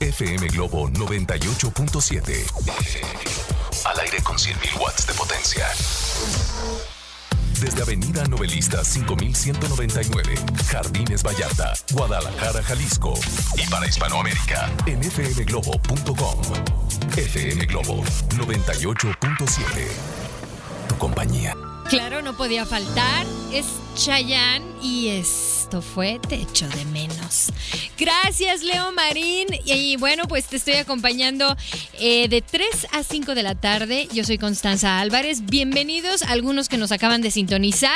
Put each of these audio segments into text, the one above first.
FM Globo 98.7. Al aire con 100.000 watts de potencia. Desde Avenida Novelista 5199, Jardines Vallarta, Guadalajara, Jalisco. Y para Hispanoamérica, en fmglobo.com. FM Globo 98.7. Tu compañía. Claro, no podía faltar. Es Chayanne y esto fue Te echo de menos. Gracias, Leo Marín. Y, bueno, pues te estoy acompañando eh, de 3 a 5 de la tarde. Yo soy Constanza Álvarez. Bienvenidos a algunos que nos acaban de sintonizar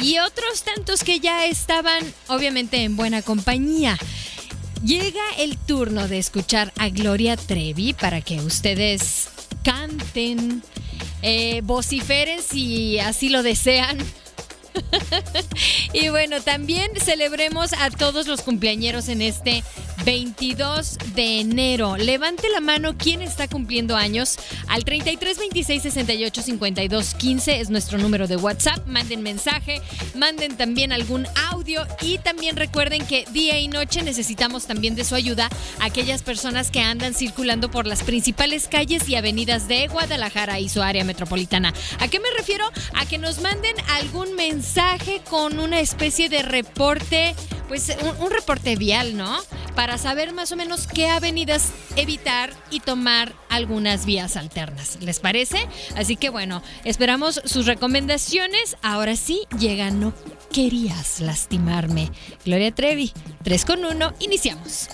y otros tantos que ya estaban, obviamente, en buena compañía. Llega el turno de escuchar a Gloria Trevi para que ustedes canten eh, vociferen si así lo desean. y bueno, también celebremos a todos los cumpleañeros en este 22 de enero. Levante la mano quién está cumpliendo años. Al 33 26 68 52 15 es nuestro número de WhatsApp. Manden mensaje, manden también algún audio y también recuerden que día y noche necesitamos también de su ayuda aquellas personas que andan circulando por las principales calles y avenidas de Guadalajara y su área metropolitana. ¿A qué me refiero? A que nos manden algún mensaje con una especie de reporte, pues un, reporte vial, ¿no? para saber más o menos qué avenidas evitar y tomar algunas vías alternas. ¿Les parece? Así que bueno, esperamos sus recomendaciones. Ahora sí, llega No querías lastimarme. Gloria Trevi, 3 con 1, iniciamos.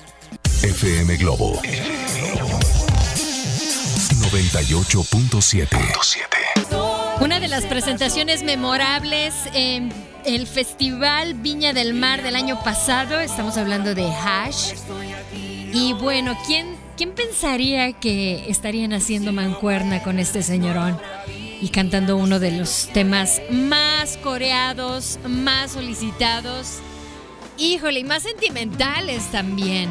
FM Globo 98.7. Una de las presentaciones memorables en el Festival Viña del Mar del año pasado, estamos hablando de Hash. Y bueno, ¿quién, quién pensaría que estarían haciendo mancuerna con este señorón? Y cantando uno de los temas más coreados, más solicitados. Híjole, y más sentimentales también.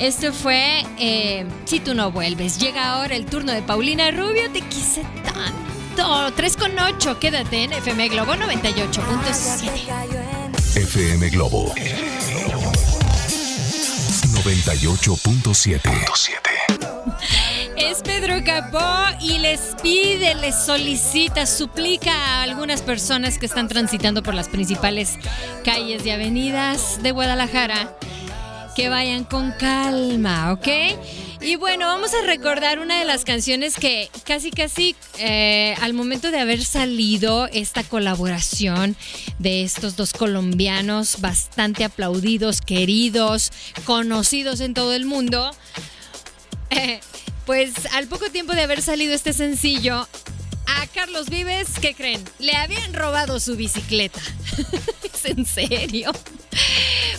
Esto fue eh, Si tú no vuelves. Llega ahora el turno de Paulina Rubio. Te quise tanto. 3 con 8. Quédate en FM Globo 98.7. FM Globo 98.7. Es Pedro Capó y les pide, les solicita, suplica a algunas personas que están transitando por las principales calles y avenidas de Guadalajara que vayan con calma, ¿ok? Y bueno, vamos a recordar una de las canciones que casi casi eh, al momento de haber salido esta colaboración de estos dos colombianos bastante aplaudidos, queridos, conocidos en todo el mundo, pues al poco tiempo de haber salido este sencillo, a Carlos Vives, ¿qué creen? Le habían robado su bicicleta. ¿Es en serio?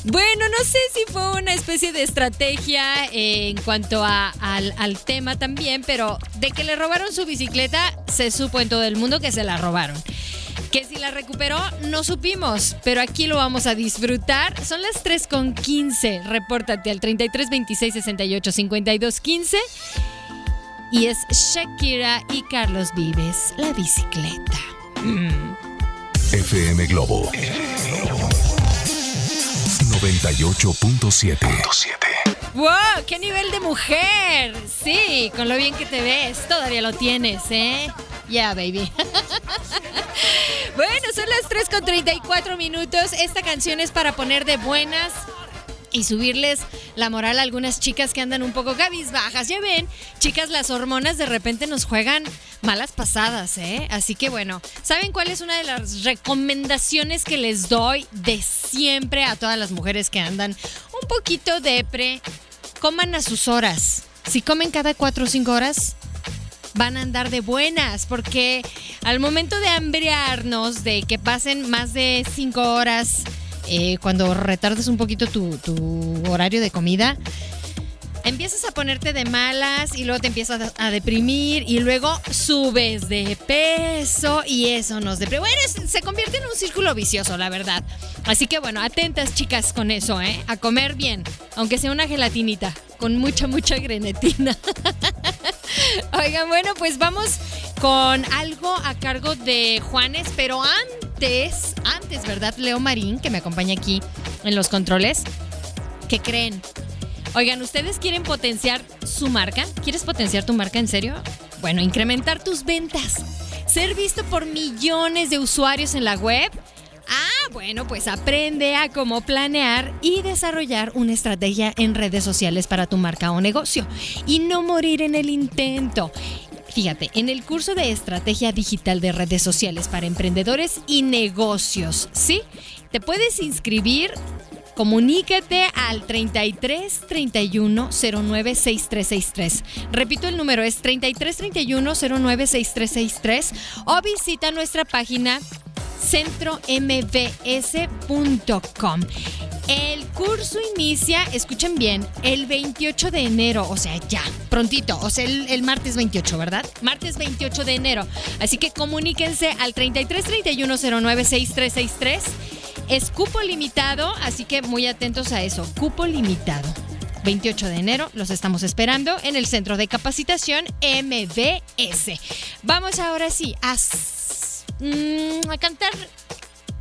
Bueno, no sé si fue una especie de estrategia en cuanto al, al, tema también, pero de que le robaron su bicicleta, se supo en todo el mundo que se la robaron. Que si la recuperó, no supimos, pero aquí lo vamos a disfrutar. Son las 3 con 15. Repórtate al 33 26 68 52 15. Y es Shakira y Carlos Vives, la bicicleta. FM Globo 98.7. ¡Wow! ¡Qué nivel de mujer! Sí, con lo bien que te ves, todavía lo tienes, ¿eh? Ya, baby. bueno, son las 3 con 34 minutos. Esta canción es para poner de buenas y subirles la moral a algunas chicas que andan un poco cabizbajas. Ya ven, chicas, las hormonas de repente nos juegan malas pasadas, ¿eh? Así que bueno, ¿saben cuál es una de las recomendaciones que les doy de siempre a todas las mujeres que andan un poquito depre? Coman a sus horas. Si comen cada cuatro o cinco horas, van a andar de buenas, porque al momento de hambriarnos, de que pasen más de cinco horas, eh, cuando retardes un poquito tu, horario de comida, empiezas a ponerte de malas y luego te empiezas a deprimir y luego subes de peso y eso nos deprime. Bueno, se convierte en un círculo vicioso, la verdad. Así que bueno, atentas chicas con eso, ¿eh? A comer bien, aunque sea una gelatinita, con mucha, mucha grenetina. Oigan, bueno, pues vamos con algo a cargo de Juanes, pero antes, antes, ¿verdad? Leo Marín, que me acompaña aquí en los controles. ¿Qué creen? Oigan, ¿ustedes quieren potenciar su marca? ¿Quieres potenciar tu marca en serio? Bueno, incrementar tus ventas. Ser visto por millones de usuarios en la web. Ah, bueno, pues aprende a cómo planear y desarrollar una estrategia en redes sociales para tu marca o negocio. Y no morir en el intento. Fíjate, en el curso de Estrategia Digital de Redes Sociales para Emprendedores y Negocios, ¿sí? Te puedes inscribir Comunícate al 33 31 09 6363. Repito, el número es 33 31 09 6363 o visita nuestra página centrombs.com. El curso inicia, escuchen bien, el 28 de enero, o sea, ya, prontito, o sea, el, el, martes 28, ¿verdad? Martes 28 de enero. Así que comuníquense al 33 31 09 6363 es cupo limitado, así que muy atentos a eso. Cupo limitado. 28 de enero los estamos esperando en el Centro de Capacitación MBS. Vamos ahora sí a, mm, a cantar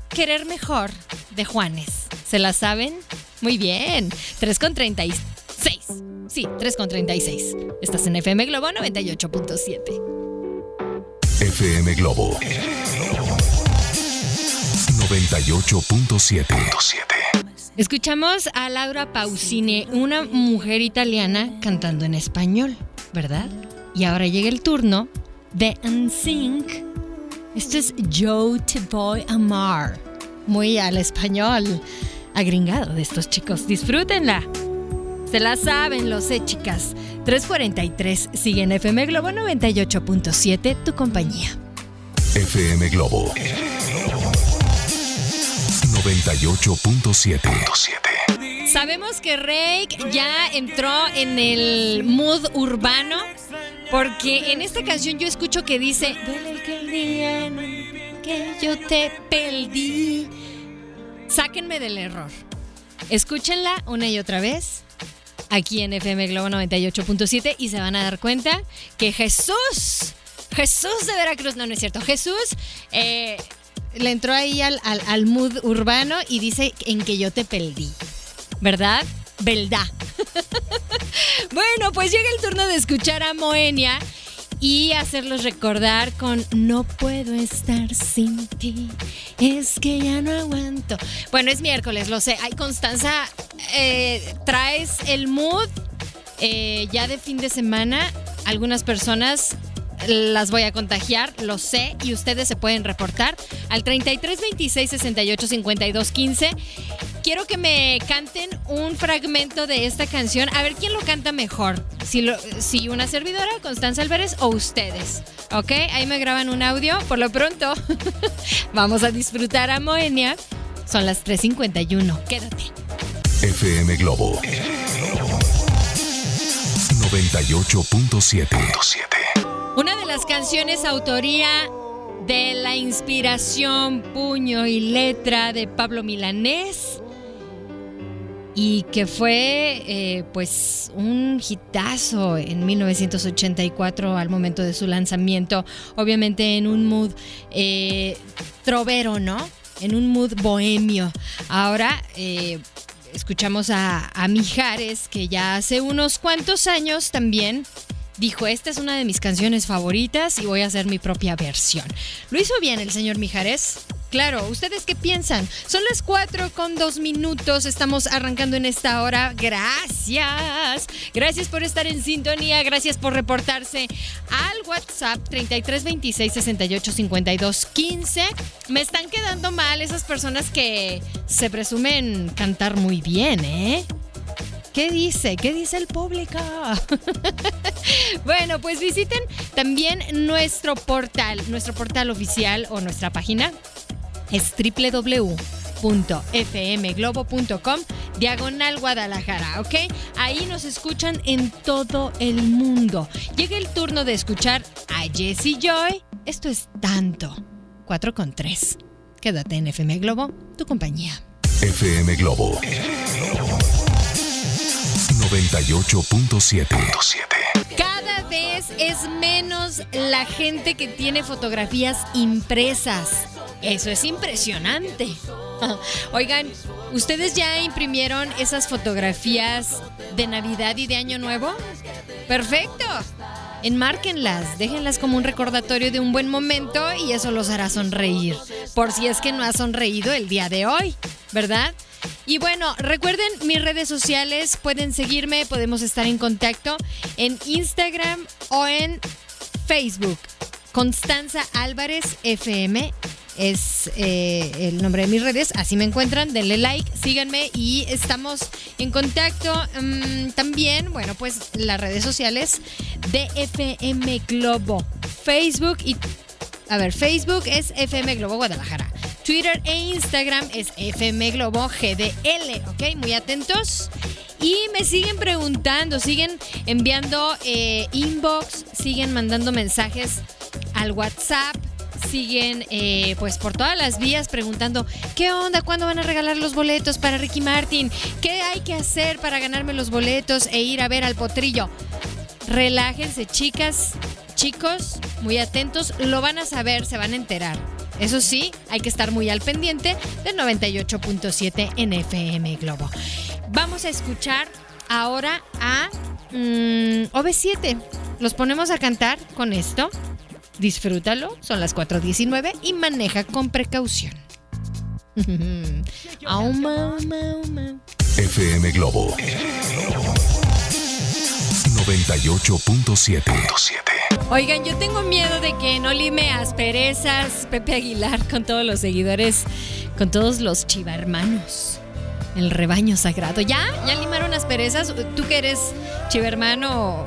Querer Mejor de Juanes. ¿Se la saben? Muy bien. 3 con 36. Sí, 3 con 36. Estás en FM Globo 98.7. FM Globo 98.7. Escuchamos a Laura Pausini, una mujer italiana cantando en español, ¿verdad? Y ahora llega el turno de NSYNC. Esto es Yo Te Voy a Amar. Muy al español agringado de estos chicos. Disfrútenla. Se la saben, lo sé, chicas. 343 sigue en FM Globo 98.7, tu compañía. FM Globo 98.7. Sabemos que Rake ya entró en el mood urbano porque en esta canción yo escucho que dice que yo te perdí. Sáquenme del error. Escúchenla una y otra vez aquí en FM Globo 98.7 y se van a dar cuenta que Jesús, Jesús de Veracruz, no, no es cierto, Jesús eh, le entró ahí al, al, mood urbano y dice en que yo te perdí. ¿Verdad? ¿Verdad? bueno, pues llega el turno de escuchar a Moenia y hacerlos recordar con No puedo estar sin ti, es que ya no aguanto. Bueno, es miércoles, lo sé. Ay, Constanza, eh, traes el mood eh, ya de fin de semana. Algunas personas las voy a contagiar, lo sé, y ustedes se pueden reportar al 33 26 68 52 15. Quiero que me canten un fragmento de esta canción, a ver quién lo canta mejor. Si, lo, si una servidora, Constanza Álvarez, o ustedes. ¿Ok? Ahí me graban un audio. Por lo pronto, vamos a disfrutar a Moenia. Son las 3.51. Quédate. FM Globo 98.7. Una de las canciones autoría de la inspiración, puño y letra de Pablo Milanés y que fue eh, pues un hitazo en 1984 al momento de su lanzamiento, obviamente en un mood eh, trovero, ¿no? En un mood bohemio. Ahora eh, escuchamos a, a Mijares, que ya hace unos cuantos años también dijo, esta es una de mis canciones favoritas y voy a hacer mi propia versión. ¿Lo hizo bien el señor Mijares? Claro, ¿ustedes qué piensan? Son las 4 con 2 minutos, estamos arrancando en esta hora. Gracias. Gracias por estar en sintonía, gracias por reportarse al WhatsApp 3326 68 52 15. Me están quedando mal esas personas que se presumen cantar muy bien, ¿eh? ¿Qué dice? ¿Qué dice el público? bueno, pues visiten también nuestro portal, nuestro portal oficial o nuestra página es www.fmglobo.com diagonal Guadalajara, ¿ok? Ahí nos escuchan en todo el mundo. Llega el turno de escuchar a Jessie Joy. Esto es tanto. 4 con 3. Quédate en FM Globo, tu compañía. FM Globo 98.7. Es menos la gente que tiene fotografías impresas. Eso es impresionante. Oigan, ¿ustedes ya imprimieron esas fotografías de Navidad y de Año Nuevo? Perfecto. Enmárquenlas, déjenlas como un recordatorio de un buen momento y eso los hará sonreír. Por si es que no ha sonreído el día de hoy, ¿verdad? Y bueno, recuerden mis redes sociales, pueden seguirme, podemos estar en contacto en Instagram o en Facebook. Constanza Álvarez FM es eh, el nombre de mis redes. Así me encuentran. Denle like, síganme y estamos en contacto. Mm, también, bueno, pues las redes sociales de FM Globo. Facebook y. A ver, Facebook es FM Globo Guadalajara. Twitter e Instagram es FM Globo GDL, ¿ok? Muy atentos. Y me siguen preguntando, siguen enviando eh, inbox, siguen mandando mensajes al WhatsApp siguen eh, pues por todas las vías preguntando qué onda, cuándo van a regalar los boletos para Ricky Martin, qué hay que hacer para ganarme los boletos e ir a ver al potrillo. Relájense chicas, chicos, muy atentos, lo van a saber, se van a enterar. Eso sí, hay que estar muy al pendiente del 98.7 en FM Globo. Vamos a escuchar ahora a mm, OV7. Los ponemos a cantar con esto. Disfrútalo, son las 4.19 y maneja con precaución. FM Globo 98.7 Oigan, yo tengo miedo de que no lime asperezas Pepe Aguilar con todos los seguidores, con todos los chivarmanos. El rebaño sagrado. ¿Ya? ¿Ya limaron asperezas? ¿Tú que eres chivermano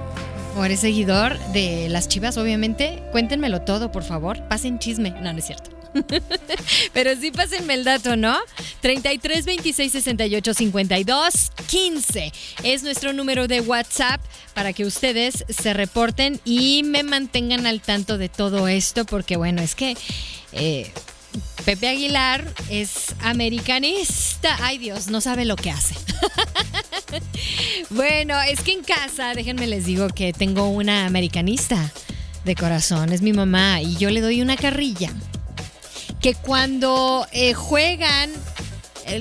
o eres seguidor de las chivas, obviamente, cuéntenmelo todo, por favor. Pasen chisme. No, no es cierto. Pero sí pásenme el dato, ¿no? 33 26 68 52 15 es nuestro número de WhatsApp para que ustedes se reporten y me mantengan al tanto de todo esto, porque bueno, es que eh, Pepe Aguilar es americanista. Ay Dios, no sabe lo que hace. bueno, es que en casa, déjenme les digo que tengo una americanista de corazón, es mi mamá, y yo le doy una carrilla. Que cuando eh, juegan,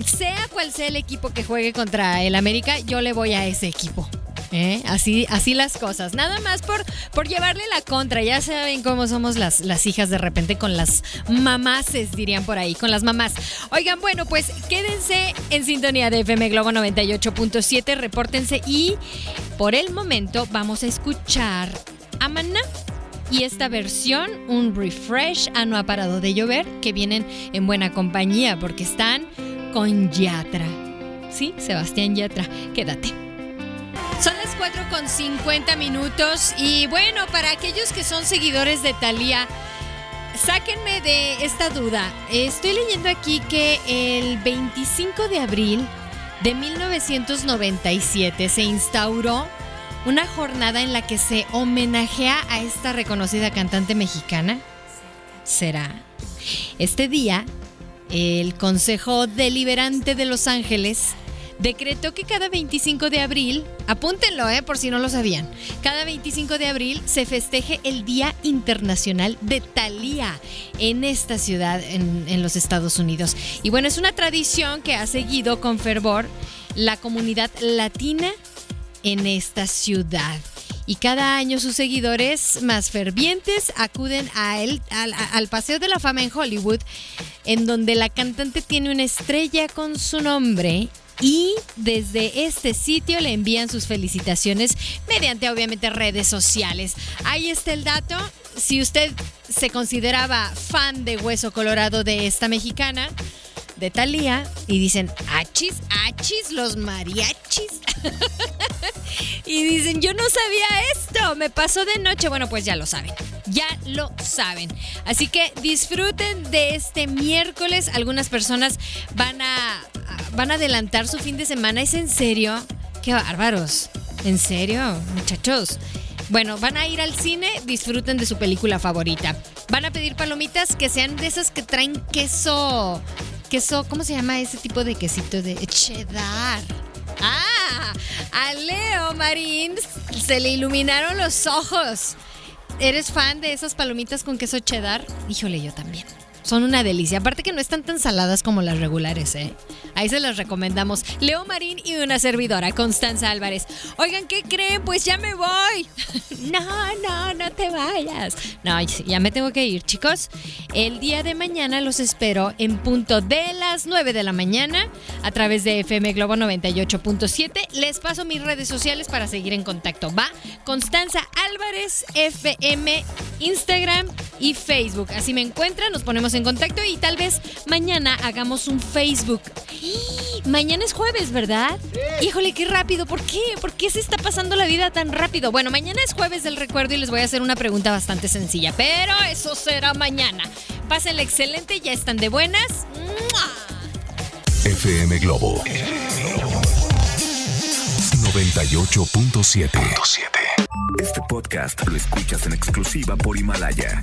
sea cual sea el equipo que juegue contra el América, yo le voy a ese equipo. ¿Eh? Así, así las cosas. Nada más por, por llevarle la contra. Ya saben cómo somos las, las hijas de repente con las mamases, dirían por ahí, con las mamás. Oigan, bueno, pues quédense en sintonía de FM Globo 98.7, repórtense y por el momento vamos a escuchar a Maná. Y esta versión, un refresh a No ha parado de llover, que vienen en buena compañía porque están con Yatra. Sí, Sebastián Yatra, quédate. Son las 4 con 50 minutos y bueno, para aquellos que son seguidores de Thalía, sáquenme de esta duda. Estoy leyendo aquí que el 25 de abril de 1997 se instauró una jornada en la que se homenajea a esta reconocida cantante mexicana. ¿Será? Este día, el Consejo Deliberante de Los Ángeles decretó que cada 25 de abril, apúntenlo, eh, por si no lo sabían, cada 25 de abril se festeje el Día Internacional de Thalía en esta ciudad, en, en los Estados Unidos. Y bueno, es una tradición que ha seguido con fervor la comunidad latina en esta ciudad. Y cada año sus seguidores más fervientes acuden a al, al, Paseo de la Fama en Hollywood, en donde la cantante tiene una estrella con su nombre y desde este sitio le envían sus felicitaciones mediante obviamente redes sociales. Ahí está el dato. Si usted se consideraba fan de Hueso Colorado de esta mexicana, de Thalía, y dicen, achis, achis, los mariachis. y dicen, yo no sabía esto. me pasó de noche. Bueno, pues ya lo saben, ya lo saben. Así que disfruten de este miércoles. Algunas personas van a, van a adelantar su fin de semana. ¿Es en serio? Qué bárbaros. ¿En serio, muchachos? Bueno, van a ir al cine, disfruten de su película favorita. Van a pedir palomitas que sean de esas que traen queso. Queso, ¿cómo se llama ese tipo de quesito de cheddar? A Leo Marín se le iluminaron los ojos. ¿Eres fan de esas palomitas con queso cheddar? Híjole, yo también. Son una delicia. Aparte que no están tan saladas como las regulares, ¿eh? Ahí se las recomendamos. Leo Marín y una servidora, Constanza Álvarez. Oigan, ¿qué creen? Pues ya me voy. no, no, no te vayas. No, ya me tengo que ir, chicos. El día de mañana los espero en punto de las 9 de la mañana a través de FM Globo 98.7. Les paso mis redes sociales para seguir en contacto. Va, Constanza Álvarez, FM, Instagram y Facebook. Así me encuentran, nos ponemos en contacto y tal vez mañana hagamos un Facebook. Mañana es jueves, ¿verdad? Híjole, qué rápido. ¿Por qué? ¿Por qué se está pasando la vida tan rápido? Bueno, mañana es jueves del recuerdo y les voy a hacer una pregunta bastante sencilla, pero eso será mañana. Pásenle excelente, ya están de buenas. FM Globo 98.7. Este podcast lo escuchas en exclusiva por Himalaya.